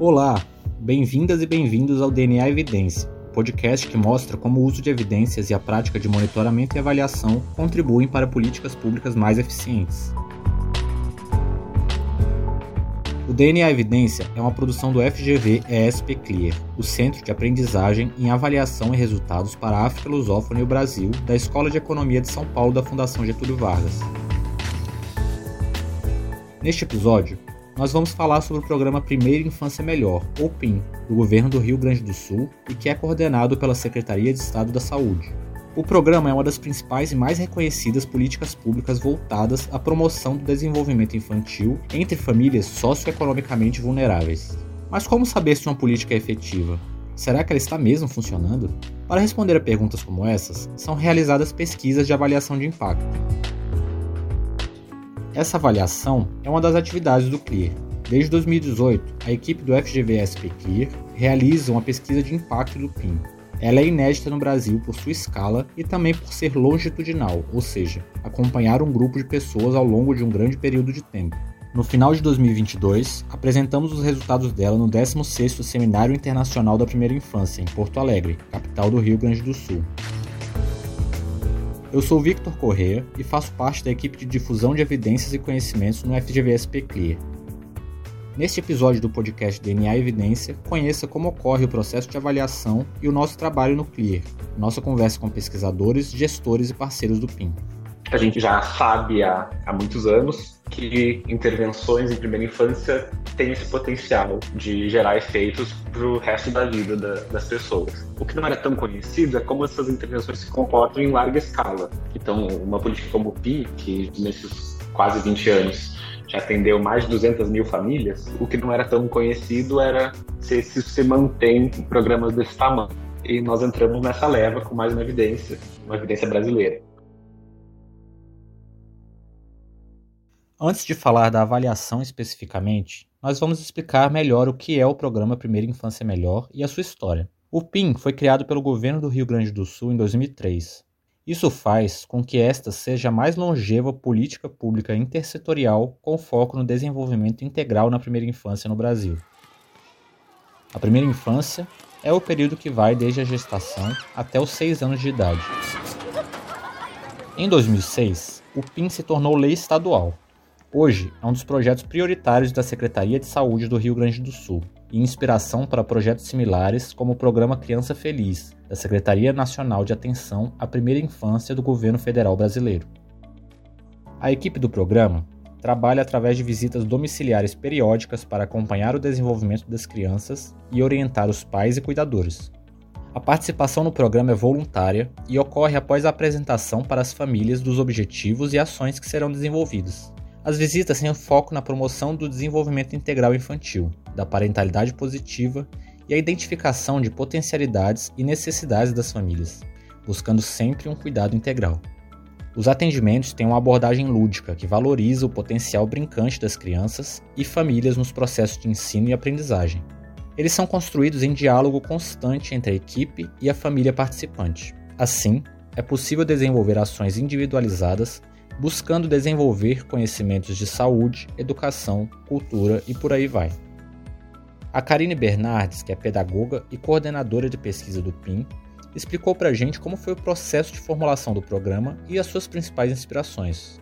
Olá, bem-vindas e bem-vindos ao DNA Evidência, podcast que mostra como o uso de evidências e a prática de monitoramento e avaliação contribuem para políticas públicas mais eficientes. O DNA Evidência é uma produção do FGV ESP Clear, o Centro de Aprendizagem em Avaliação e Resultados para a África Lusófona e o Brasil, da Escola de Economia de São Paulo da Fundação Getúlio Vargas. Neste episódio, nós vamos falar sobre o programa Primeira Infância Melhor, ou PIM, do governo do Rio Grande do Sul e que é coordenado pela Secretaria de Estado da Saúde. O programa é uma das principais e mais reconhecidas políticas públicas voltadas à promoção do desenvolvimento infantil entre famílias socioeconomicamente vulneráveis. Mas como saber se uma política é efetiva? Será que ela está mesmo funcionando? Para responder a perguntas como essas, são realizadas pesquisas de avaliação de impacto. Essa avaliação é uma das atividades do CLEAR. Desde 2018, a equipe do FGVSP CLEAR realiza uma pesquisa de impacto do PIN. Ela é inédita no Brasil por sua escala e também por ser longitudinal, ou seja, acompanhar um grupo de pessoas ao longo de um grande período de tempo. No final de 2022, apresentamos os resultados dela no 16º Seminário Internacional da Primeira Infância, em Porto Alegre, capital do Rio Grande do Sul. Eu sou Victor Correa e faço parte da equipe de difusão de evidências e conhecimentos no FGVSP Clear. Neste episódio do podcast DNA Evidência, conheça como ocorre o processo de avaliação e o nosso trabalho no Clear, nossa conversa com pesquisadores, gestores e parceiros do PIN a gente já sabe há, há muitos anos que intervenções em primeira infância têm esse potencial de gerar efeitos para o resto da vida da, das pessoas. O que não era tão conhecido é como essas intervenções se comportam em larga escala. Então, uma política como o PI, que nesses quase 20 anos já atendeu mais de 200 mil famílias, o que não era tão conhecido era se, se se mantém programas desse tamanho. E nós entramos nessa leva com mais uma evidência, uma evidência brasileira. Antes de falar da avaliação especificamente, nós vamos explicar melhor o que é o programa Primeira Infância Melhor e a sua história. O PIN foi criado pelo governo do Rio Grande do Sul em 2003. Isso faz com que esta seja a mais longeva política pública intersetorial com foco no desenvolvimento integral na primeira infância no Brasil. A primeira infância é o período que vai desde a gestação até os 6 anos de idade. Em 2006, o PIN se tornou lei estadual Hoje é um dos projetos prioritários da Secretaria de Saúde do Rio Grande do Sul e inspiração para projetos similares como o Programa Criança Feliz, da Secretaria Nacional de Atenção à Primeira Infância do Governo Federal Brasileiro. A equipe do programa trabalha através de visitas domiciliares periódicas para acompanhar o desenvolvimento das crianças e orientar os pais e cuidadores. A participação no programa é voluntária e ocorre após a apresentação para as famílias dos objetivos e ações que serão desenvolvidos. As visitas têm foco na promoção do desenvolvimento integral infantil, da parentalidade positiva e a identificação de potencialidades e necessidades das famílias, buscando sempre um cuidado integral. Os atendimentos têm uma abordagem lúdica que valoriza o potencial brincante das crianças e famílias nos processos de ensino e aprendizagem. Eles são construídos em diálogo constante entre a equipe e a família participante. Assim, é possível desenvolver ações individualizadas buscando desenvolver conhecimentos de saúde, educação, cultura e por aí vai. A Karine Bernardes, que é pedagoga e coordenadora de pesquisa do PIN, explicou para a gente como foi o processo de formulação do programa e as suas principais inspirações.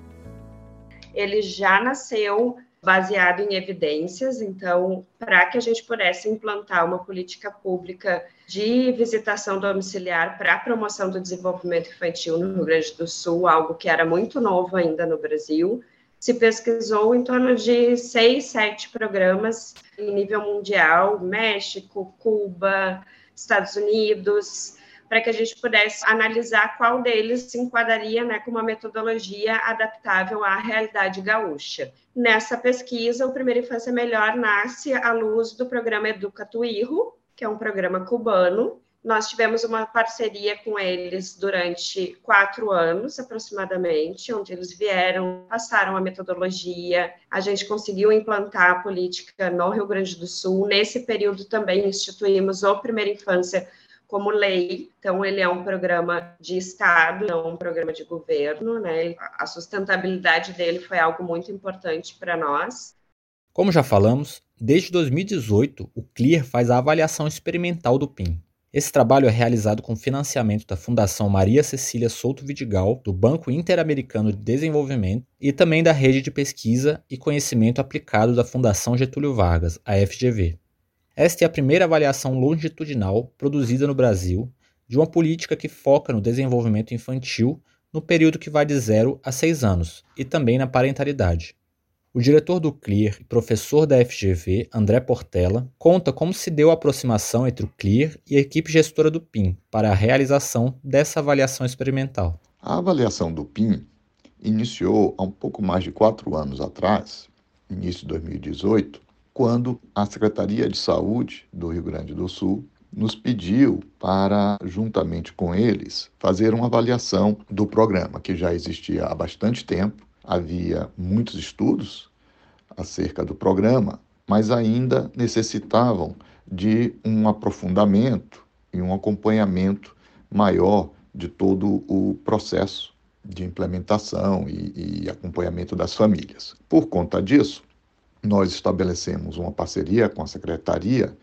Ele já nasceu baseado em evidências, então, para que a gente pudesse implantar uma política pública de visitação domiciliar para a promoção do desenvolvimento infantil no Rio Grande do Sul, algo que era muito novo ainda no Brasil, se pesquisou em torno de seis, sete programas em nível mundial, México, Cuba, Estados Unidos, para que a gente pudesse analisar qual deles se enquadraria né, com uma metodologia adaptável à realidade gaúcha. Nessa pesquisa, o Primeira Infância Melhor nasce à luz do programa Educa Tuirro, que é um programa cubano. Nós tivemos uma parceria com eles durante quatro anos, aproximadamente, onde eles vieram, passaram a metodologia, a gente conseguiu implantar a política no Rio Grande do Sul. Nesse período também instituímos o Primeira Infância como lei. Então, ele é um programa de Estado, não um programa de governo, né? A sustentabilidade dele foi algo muito importante para nós. Como já falamos, Desde 2018, o CLEAR faz a avaliação experimental do PIN. Esse trabalho é realizado com financiamento da Fundação Maria Cecília Souto Vidigal, do Banco Interamericano de Desenvolvimento e também da Rede de Pesquisa e Conhecimento Aplicado da Fundação Getúlio Vargas, a FGV. Esta é a primeira avaliação longitudinal produzida no Brasil de uma política que foca no desenvolvimento infantil no período que vai de 0 a 6 anos e também na parentalidade. O diretor do CLEAR e professor da FGV, André Portela, conta como se deu a aproximação entre o CLEAR e a equipe gestora do PIN para a realização dessa avaliação experimental. A avaliação do PIN iniciou há um pouco mais de quatro anos atrás, início de 2018, quando a Secretaria de Saúde do Rio Grande do Sul nos pediu para, juntamente com eles, fazer uma avaliação do programa, que já existia há bastante tempo, havia muitos estudos acerca do programa, mas ainda necessitavam de um aprofundamento e um acompanhamento maior de todo o processo de implementação e, e, acompanhamento das famílias. Por conta disso, nós estabelecemos uma parceria com a Secretaria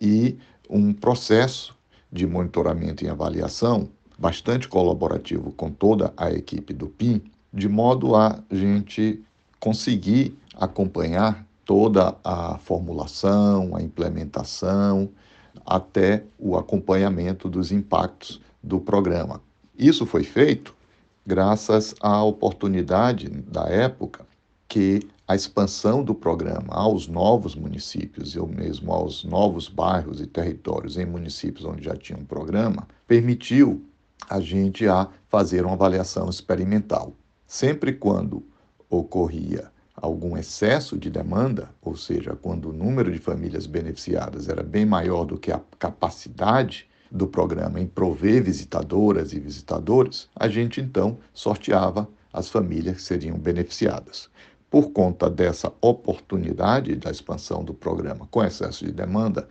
e um processo de monitoramento e avaliação bastante colaborativo com toda a equipe do PIN, de modo a gente conseguir acompanhar toda a formulação, a implementação, até o acompanhamento dos impactos do programa. Isso foi feito graças à oportunidade da época que a expansão do programa aos novos municípios ou mesmo aos novos bairros e territórios em municípios onde já tinha um programa permitiu a gente a fazer uma avaliação experimental. Sempre quando ocorria algum excesso de demanda, ou seja, quando o número de famílias beneficiadas era bem maior do que a capacidade do programa em prover visitadoras e visitadores, a gente então sorteava as famílias que seriam beneficiadas. Por conta dessa oportunidade da expansão do programa com excesso de demanda,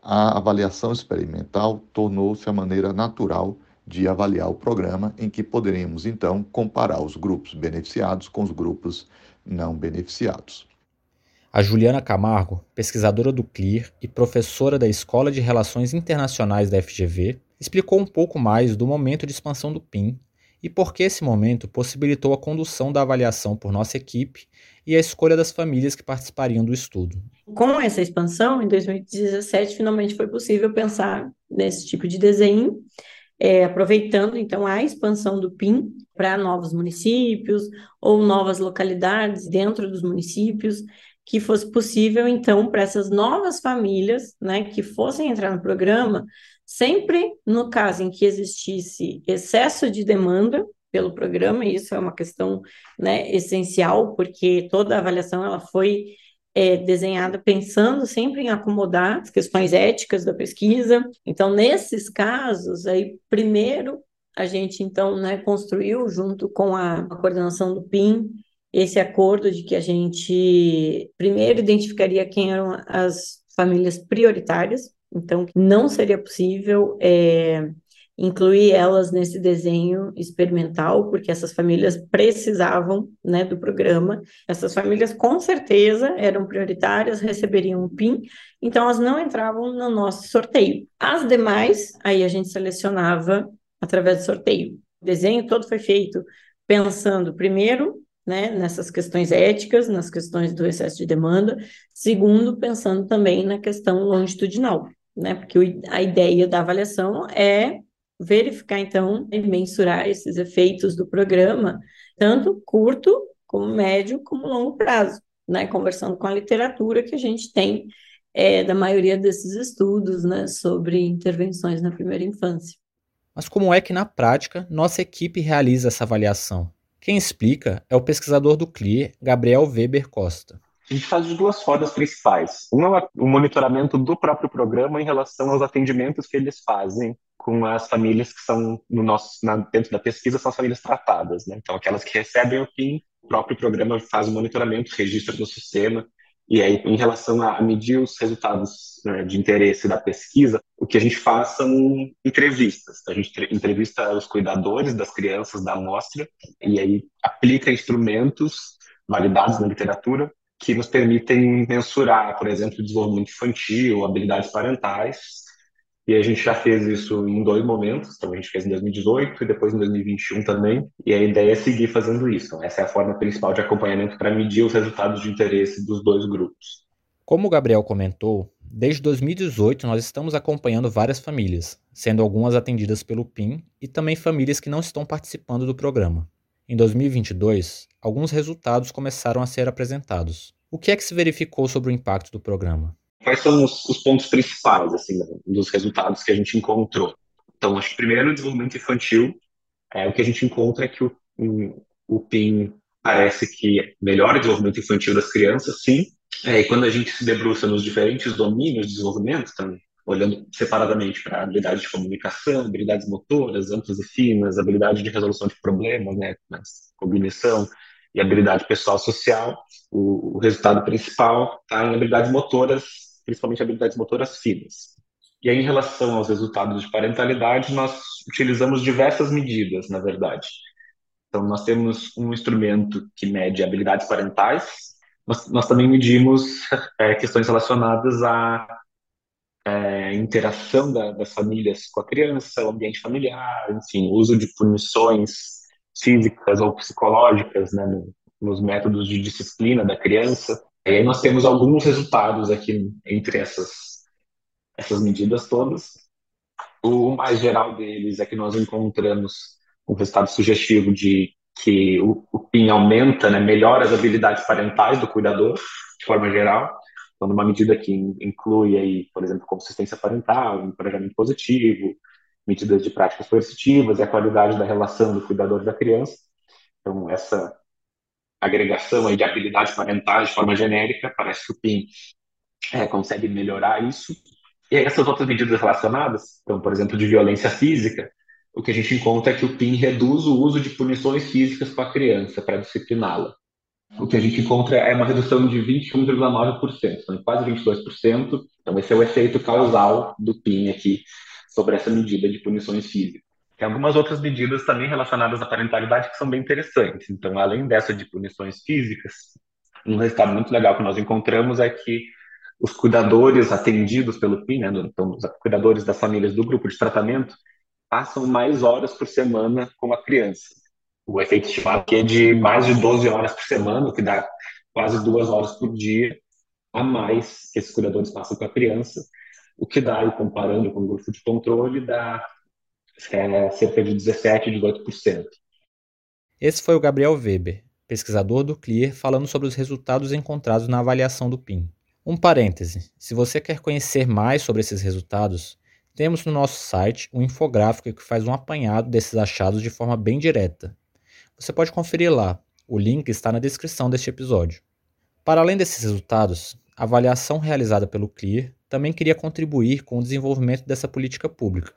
a avaliação experimental tornou-se a maneira natural de avaliar o programa, em que poderíamos então comparar os grupos beneficiados com os grupos não beneficiados. A Juliana Camargo, pesquisadora do CLIR e professora da Escola de Relações Internacionais da FGV, explicou um pouco mais do momento de expansão do PIN e por que esse momento possibilitou a condução da avaliação por nossa equipe e a escolha das famílias que participariam do estudo. Com essa expansão, em 2017, finalmente foi possível pensar nesse tipo de desenho é, aproveitando então a expansão do PIN para novos municípios ou novas localidades dentro dos municípios, que fosse possível então para essas novas famílias, né, que fossem entrar no programa, sempre no caso em que existisse excesso de demanda pelo programa, e isso é uma questão né, essencial, porque toda a avaliação ela foi é, desenhada pensando sempre em acomodar as questões éticas da pesquisa. Então, nesses casos, aí primeiro a gente então né, construiu junto com a, a coordenação do PIN esse acordo de que a gente primeiro identificaria quem eram as famílias prioritárias, então não seria possível é, incluir elas nesse desenho experimental, porque essas famílias precisavam né, do programa. Essas famílias, com certeza, eram prioritárias, receberiam um PIN, então elas não entravam no nosso sorteio. As demais, aí a gente selecionava através do sorteio. O desenho todo foi feito pensando, primeiro, né, nessas questões éticas, nas questões do excesso de demanda, segundo, pensando também na questão longitudinal. Né, porque a ideia da avaliação é verificar, então, e mensurar esses efeitos do programa, tanto curto, como médio, como longo prazo, né? Conversando com a literatura que a gente tem é, da maioria desses estudos, né, sobre intervenções na primeira infância. Mas como é que, na prática, nossa equipe realiza essa avaliação? Quem explica é o pesquisador do CLIR, Gabriel Weber Costa. A gente faz de duas formas principais. Uma é o monitoramento do próprio programa em relação aos atendimentos que eles fazem com as famílias que são no nosso na, dentro da pesquisa são as famílias tratadas, né? Então aquelas que recebem o PIN, o próprio programa faz o monitoramento, registra no sistema e aí em relação a, medir os resultados né, de interesse da pesquisa, o que a gente faz são entrevistas. A gente entrevista os cuidadores das crianças da amostra e aí aplica instrumentos validados na literatura que nos permitem mensurar, por exemplo, desenvolvimento infantil, habilidades parentais. E a gente já fez isso em dois momentos. Então, a gente fez em 2018 e depois em 2021 também. E a ideia é seguir fazendo isso. Essa é a forma principal de acompanhamento para medir os resultados de interesse dos dois grupos. Como o Gabriel comentou, desde 2018 nós estamos acompanhando várias famílias, sendo algumas atendidas pelo PIN e também famílias que não estão participando do programa. Em 2022, alguns resultados começaram a ser apresentados. O que é que se verificou sobre o impacto do programa? Quais são os, os pontos principais assim, dos resultados que a gente encontrou? Então, acho que primeiro, o desenvolvimento infantil, é, o que a gente encontra é que o, o PIN parece que melhora o desenvolvimento infantil das crianças, sim, é, e quando a gente se debruça nos diferentes domínios de desenvolvimento, então, olhando separadamente para habilidades de comunicação, habilidades motoras, amplas e finas, habilidade de resolução de problemas, né, cognição e habilidade pessoal social, o, o resultado principal está em habilidades motoras, principalmente habilidades motoras finas. E aí, em relação aos resultados de parentalidade, nós utilizamos diversas medidas, na verdade. Então, nós temos um instrumento que mede habilidades parentais, nós, nós também medimos é, questões relacionadas à é, interação da, das famílias com a criança, o ambiente familiar, enfim, uso de punições físicas ou psicológicas né, no, nos métodos de disciplina da criança. E aí nós temos alguns resultados aqui entre essas, essas medidas todas. O mais geral deles é que nós encontramos um resultado sugestivo de que o, o PIN aumenta, né, melhora as habilidades parentais do cuidador, de forma geral, então, numa medida que inclui, aí, por exemplo, consistência parental, encorajamento positivo, medidas de práticas coercitivas e a qualidade da relação do cuidador da criança. Então, essa agregação aí de habilidades parentais de forma genérica, parece que o PIN é, consegue melhorar isso. E essas outras medidas relacionadas, então, por exemplo, de violência física, o que a gente encontra é que o PIN reduz o uso de punições físicas com a criança para discipliná-la. O que a gente encontra é uma redução de 21,9%, então quase 22%. Então esse é o efeito causal do PIN aqui sobre essa medida de punições físicas. Tem algumas outras medidas também relacionadas à parentalidade que são bem interessantes. Então, além dessa de punições físicas, um resultado muito legal que nós encontramos é que os cuidadores atendidos pelo PIN, né, então os cuidadores das famílias do grupo de tratamento, passam mais horas por semana com a criança. O efeito estimado aqui é de mais de 12 horas por semana, o que dá quase duas horas por dia a mais que esses cuidadores passam com a criança, o que dá, comparando com o grupo de controle, dá é, cerca de 17, 18%. Esse foi o Gabriel Weber, pesquisador do CLIR, falando sobre os resultados encontrados na avaliação do PIN. Um parêntese: se você quer conhecer mais sobre esses resultados, temos no nosso site um infográfico que faz um apanhado desses achados de forma bem direta. Você pode conferir lá, o link está na descrição deste episódio. Para além desses resultados, a avaliação realizada pelo CLEAR também queria contribuir com o desenvolvimento dessa política pública.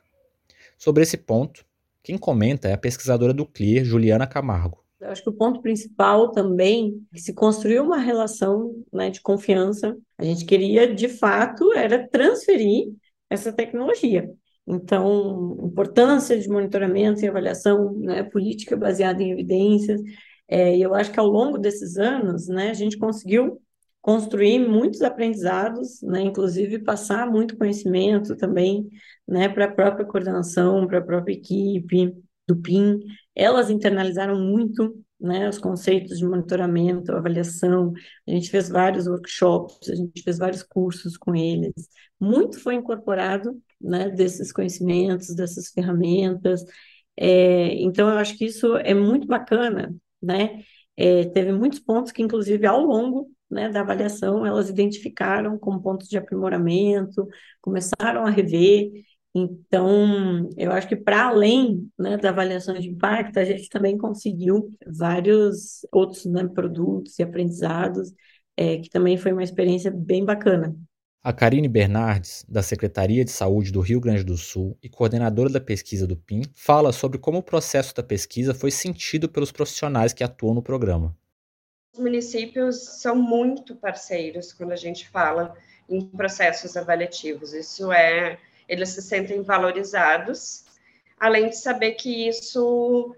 Sobre esse ponto, quem comenta é a pesquisadora do CLEAR, Juliana Camargo. Eu acho que o ponto principal também é que se construiu uma relação né, de confiança. A gente queria, de fato, era transferir essa tecnologia. Então, importância de monitoramento e avaliação, né, política baseada em evidências. É, eu acho que ao longo desses anos, né, a gente conseguiu construir muitos aprendizados, né, inclusive passar muito conhecimento também, né, para a própria coordenação, para a própria equipe do PIN. Elas internalizaram muito né, os conceitos de monitoramento, avaliação. A gente fez vários workshops, a gente fez vários cursos com eles. Muito foi incorporado, né, desses conhecimentos, dessas ferramentas. É, então, eu acho que isso é muito bacana, né? É, teve muitos pontos que, inclusive, ao longo né, da avaliação, elas identificaram como pontos de aprimoramento, começaram a rever. Então, eu acho que para além né, da avaliação de impacto, a gente também conseguiu vários outros né, produtos e aprendizados, é, que também foi uma experiência bem bacana. A Karine Bernardes, da Secretaria de Saúde do Rio Grande do Sul e coordenadora da pesquisa do PIN, fala sobre como o processo da pesquisa foi sentido pelos profissionais que atuam no programa. Os municípios são muito parceiros quando a gente fala em processos avaliativos. Isso é eles se sentem valorizados, além de saber que isso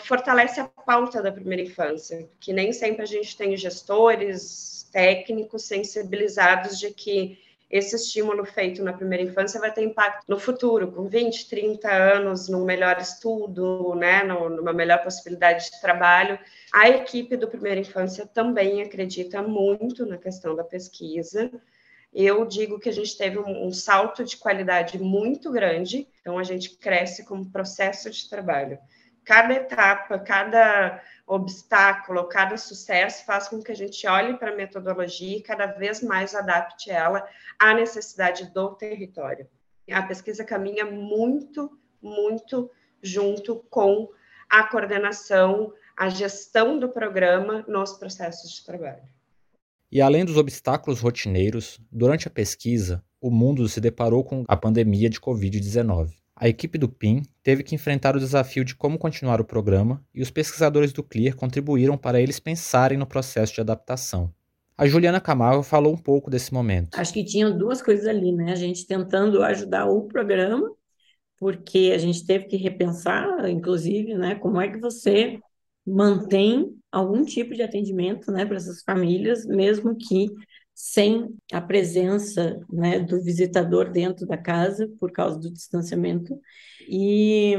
fortalece a pauta da primeira infância, que nem sempre a gente tem gestores, técnicos sensibilizados de que esse estímulo feito na primeira infância vai ter impacto no futuro, com 20, 30 anos, num melhor estudo, né, numa melhor possibilidade de trabalho. A equipe do Primeira Infância também acredita muito na questão da pesquisa. Eu digo que a gente teve um, um salto de qualidade muito grande, então a gente cresce como processo de trabalho cada etapa, cada obstáculo, cada sucesso faz com que a gente olhe para a metodologia e cada vez mais adapte ela à necessidade do território. A pesquisa caminha muito, muito junto com a coordenação, a gestão do programa nos processos de trabalho. E além dos obstáculos rotineiros, durante a pesquisa, o mundo se deparou com a pandemia de Covid-19. A equipe do PIN teve que enfrentar o desafio de como continuar o programa e os pesquisadores do CLEAR contribuíram para eles pensarem no processo de adaptação. A Juliana Camargo falou um pouco desse momento. Acho que tinham duas coisas ali, né? A gente tentando ajudar o programa, porque a gente teve que repensar, inclusive, né, como é que você mantém algum tipo de atendimento, né, para essas famílias, mesmo que sem a presença né, do visitador dentro da casa por causa do distanciamento. E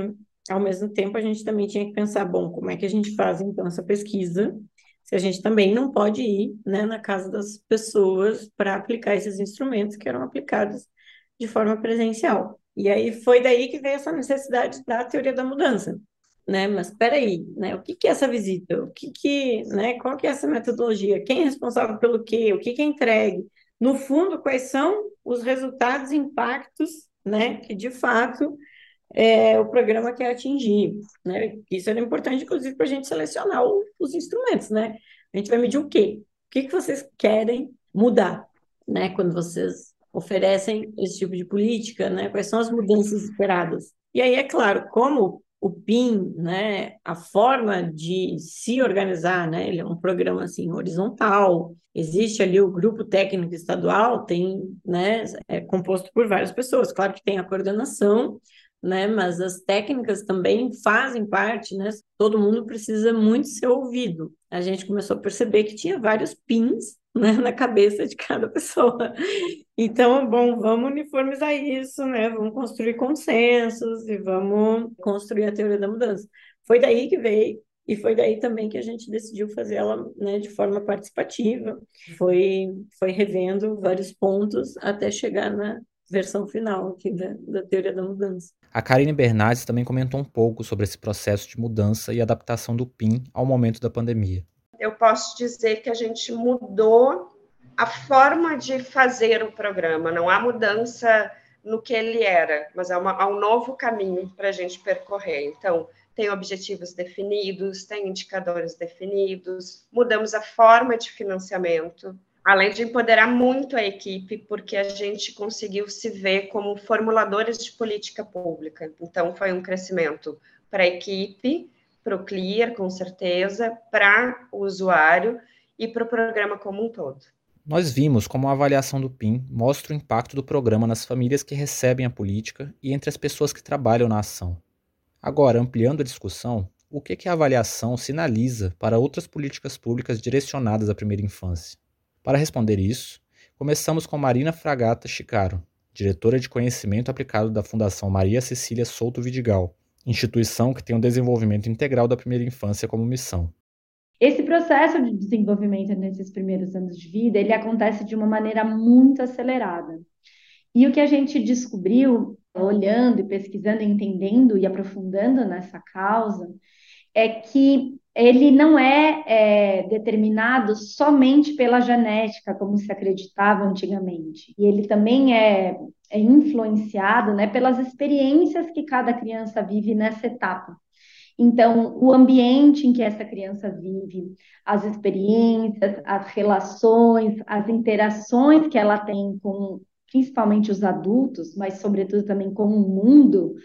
ao mesmo tempo a gente também tinha que pensar bom como é que a gente faz então essa pesquisa se a gente também não pode ir né, na casa das pessoas para aplicar esses instrumentos que eram aplicados de forma presencial. E aí foi daí que veio essa necessidade da teoria da mudança né? Mas espera aí, né? O que que é essa visita? O que que, né? Qual que é essa metodologia? Quem é responsável pelo quê? O que que é entregue? No fundo, quais são os resultados e impactos, né? Que de fato é, o programa quer atingir, né? Isso era importante, inclusive, para a gente selecionar o, os instrumentos, né? A gente vai medir o quê? O que que vocês querem mudar, né? Quando vocês oferecem esse tipo de política, né? Quais são as mudanças esperadas? E aí, é claro, como o PIN, né, a forma de se organizar, né, ele é um programa assim horizontal. Existe ali o grupo técnico estadual, tem, né, é composto por várias pessoas. Claro que tem a coordenação, né, mas as técnicas também fazem parte, né? Todo mundo precisa muito ser ouvido. A gente começou a perceber que tinha vários pins né, na cabeça de cada pessoa. Então, bom, vamos uniformizar isso, né? Vamos construir consensos e vamos construir a teoria da mudança. Foi daí que veio e foi daí também que a gente decidiu fazer ela né, de forma participativa. Foi, foi revendo vários pontos até chegar na versão final aqui da, da teoria da mudança. A Karine Bernardes também comentou um pouco sobre esse processo de mudança e adaptação do PIN ao momento da pandemia eu posso dizer que a gente mudou a forma de fazer o programa. Não há mudança no que ele era, mas há, uma, há um novo caminho para a gente percorrer. Então, tem objetivos definidos, tem indicadores definidos, mudamos a forma de financiamento, além de empoderar muito a equipe, porque a gente conseguiu se ver como formuladores de política pública. Então, foi um crescimento para a equipe, para o clear, com certeza, para o usuário e para o programa como um todo. Nós vimos como a avaliação do PIN mostra o impacto do programa nas famílias que recebem a política e entre as pessoas que trabalham na ação. Agora, ampliando a discussão, o que, que a avaliação sinaliza para outras políticas públicas direcionadas à primeira infância? Para responder isso, começamos com Marina Fragata Chicaro, diretora de conhecimento aplicado da Fundação Maria Cecília Souto Vidigal, instituição que tem o desenvolvimento integral da primeira infância como missão. Esse processo de desenvolvimento nesses primeiros anos de vida, ele acontece de uma maneira muito acelerada. E o que a gente descobriu, olhando e pesquisando, entendendo e aprofundando nessa causa, é que ele não é, é, determinado somente pela genética, como se acreditava antigamente. E ele também é, é influenciado né, pelas experiências que cada criança vive nessa etapa. Então, o ambiente em que essa criança vive, as experiências, as relações, as interações que ela tem com principalmente os adultos, mas sobretudo também com o mundo,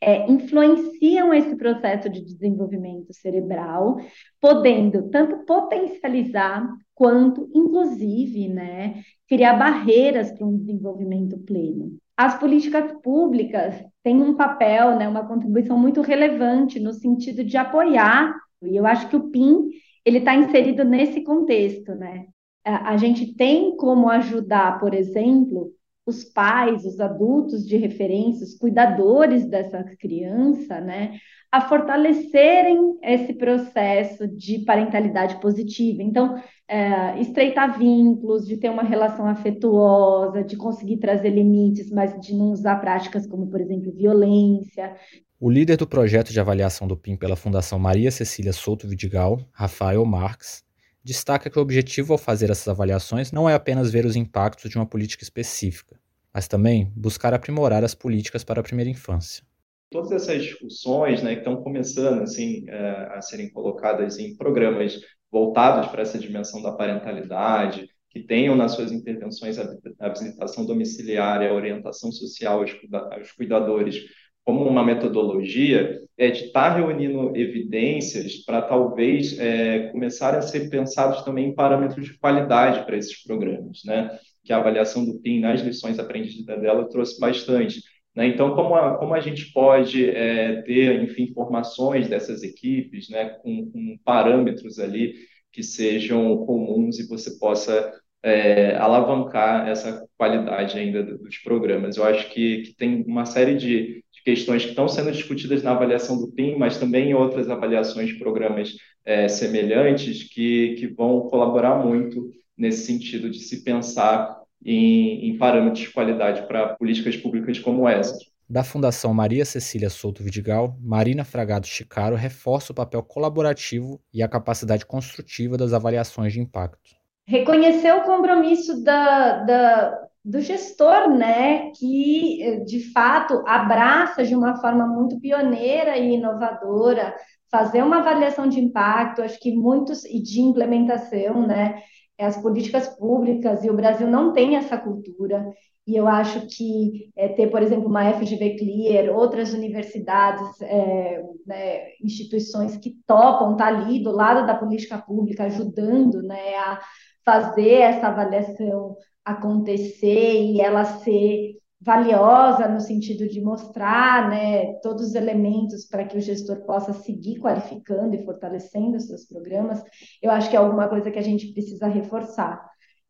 é, influenciam esse processo de desenvolvimento cerebral, podendo tanto potencializar quanto, inclusive, né, criar barreiras para um desenvolvimento pleno. As políticas públicas têm um papel, né, uma contribuição muito relevante no sentido de apoiar, e eu acho que o PIN ele está inserido nesse contexto, né? A gente tem como ajudar, por exemplo, os pais, os adultos de referência, os cuidadores dessa criança, né, a fortalecerem esse processo de parentalidade positiva. Então, é, estreitar vínculos, de ter uma relação afetuosa, de conseguir trazer limites, mas de não usar práticas como, por exemplo, violência. O líder do projeto de avaliação do PIN pela Fundação Maria Cecília Souto Vidigal, Rafael Marques, destaca que o objetivo ao fazer essas avaliações não é apenas ver os impactos de uma política específica, mas também buscar aprimorar as políticas para a primeira infância. Todas essas discussões né, que estão começando assim é, a serem colocadas em programas voltados para essa dimensão da parentalidade, que tenham nas suas intervenções a, visitação domiciliar, a orientação social aos cuidadores como uma metodologia, é de estar reunindo evidências para talvez é, começar a ser pensados também em parâmetros de qualidade para esses programas, né? Que a avaliação do PIN nas lições aprendidas dela trouxe bastante né? Então, como a, como a gente pode é, ter, enfim, informações dessas equipes, né, com, com, parâmetros ali que sejam comuns e você possa é, alavancar essa qualidade ainda dos programas. Eu acho que, que tem uma série de, de, questões que estão sendo discutidas na avaliação do PIN, mas também em outras avaliações de programas é, semelhantes que, que vão colaborar muito nesse sentido de se pensar em, em parâmetros de qualidade para políticas públicas como essa. Da Fundação Maria Cecília Souto Vidigal, Marina Fragado Chicaro reforça o papel colaborativo e a capacidade construtiva das avaliações de impacto. Reconhecer o compromisso da, da, do gestor, né, que de fato abraça de uma forma muito pioneira e inovadora, fazer uma avaliação de impacto, acho que muitos, e de implementação, né, as políticas públicas, e o Brasil não tem essa cultura. E eu acho que é, ter, por exemplo, uma FGV Clear, outras universidades, é, né, instituições que topam tá ali do lado da política pública, ajudando né, a fazer essa avaliação acontecer e ela ser valiosa no sentido de mostrar né, todos os elementos para que o gestor possa seguir qualificando e fortalecendo seus programas, eu acho que é alguma coisa que a gente precisa reforçar.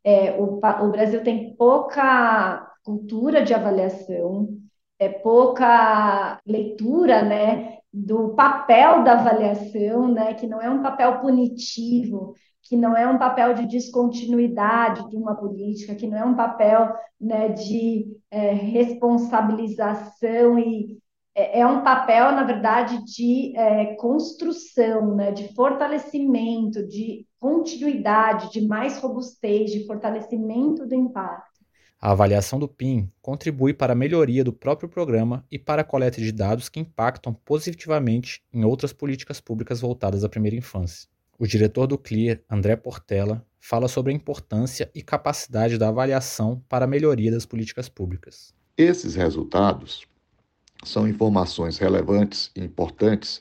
É, o, o Brasil tem pouca cultura de avaliação, é pouca leitura né, do papel da avaliação, né, que não é um papel punitivo, que não é um papel de descontinuidade de uma política, que não é um papel né, de é, responsabilização e é, é, um papel, na verdade, de é, construção, né, de fortalecimento, de continuidade, de mais robustez, de fortalecimento do impacto. A avaliação do PIN contribui para a melhoria do próprio programa e para a coleta de dados que impactam positivamente em outras políticas públicas voltadas à primeira infância. O diretor do CLEAR, André Portela, fala sobre a importância e capacidade da avaliação para a melhoria das políticas públicas. Esses resultados são informações relevantes e importantes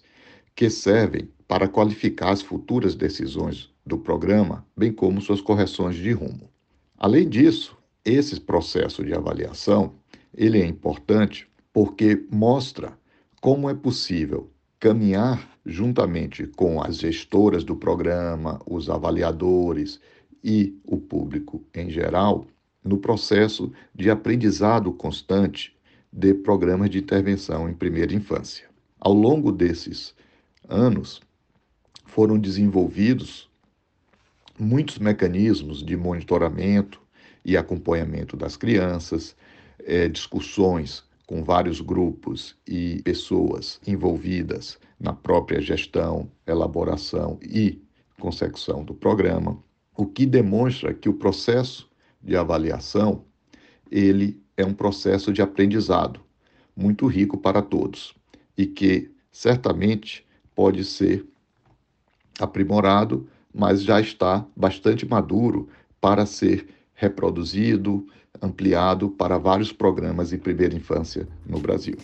que servem para qualificar as futuras decisões do programa, bem como suas correções de rumo. Além disso, esse processo de avaliação, ele é importante porque mostra como é possível caminhar juntamente com as gestoras do programa, os avaliadores e o público em geral, no processo de aprendizado constante de programas de intervenção em primeira infância. Ao longo desses anos, foram desenvolvidos muitos mecanismos de monitoramento e acompanhamento das crianças, é, discussões com vários grupos e pessoas envolvidas na própria gestão, elaboração e consecução do programa, o que demonstra que o processo de avaliação ele é um processo de aprendizado muito rico para todos e que certamente pode ser aprimorado, mas já está bastante maduro para ser reproduzido, ampliado para vários programas de primeira infância no Brasil.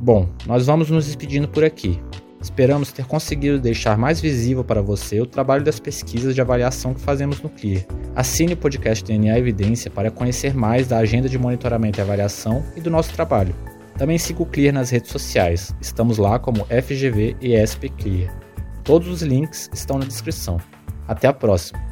Bom, nós vamos nos despedindo por aqui. Esperamos ter conseguido deixar mais visível para você o trabalho das pesquisas de avaliação que fazemos no CLEAR. Assine o podcast DNA Evidência para conhecer mais da agenda de monitoramento e avaliação e do nosso trabalho. Também siga o Clear nas redes sociais. Estamos lá como FGV e SP Clear. Todos os links estão na descrição. Até a próxima!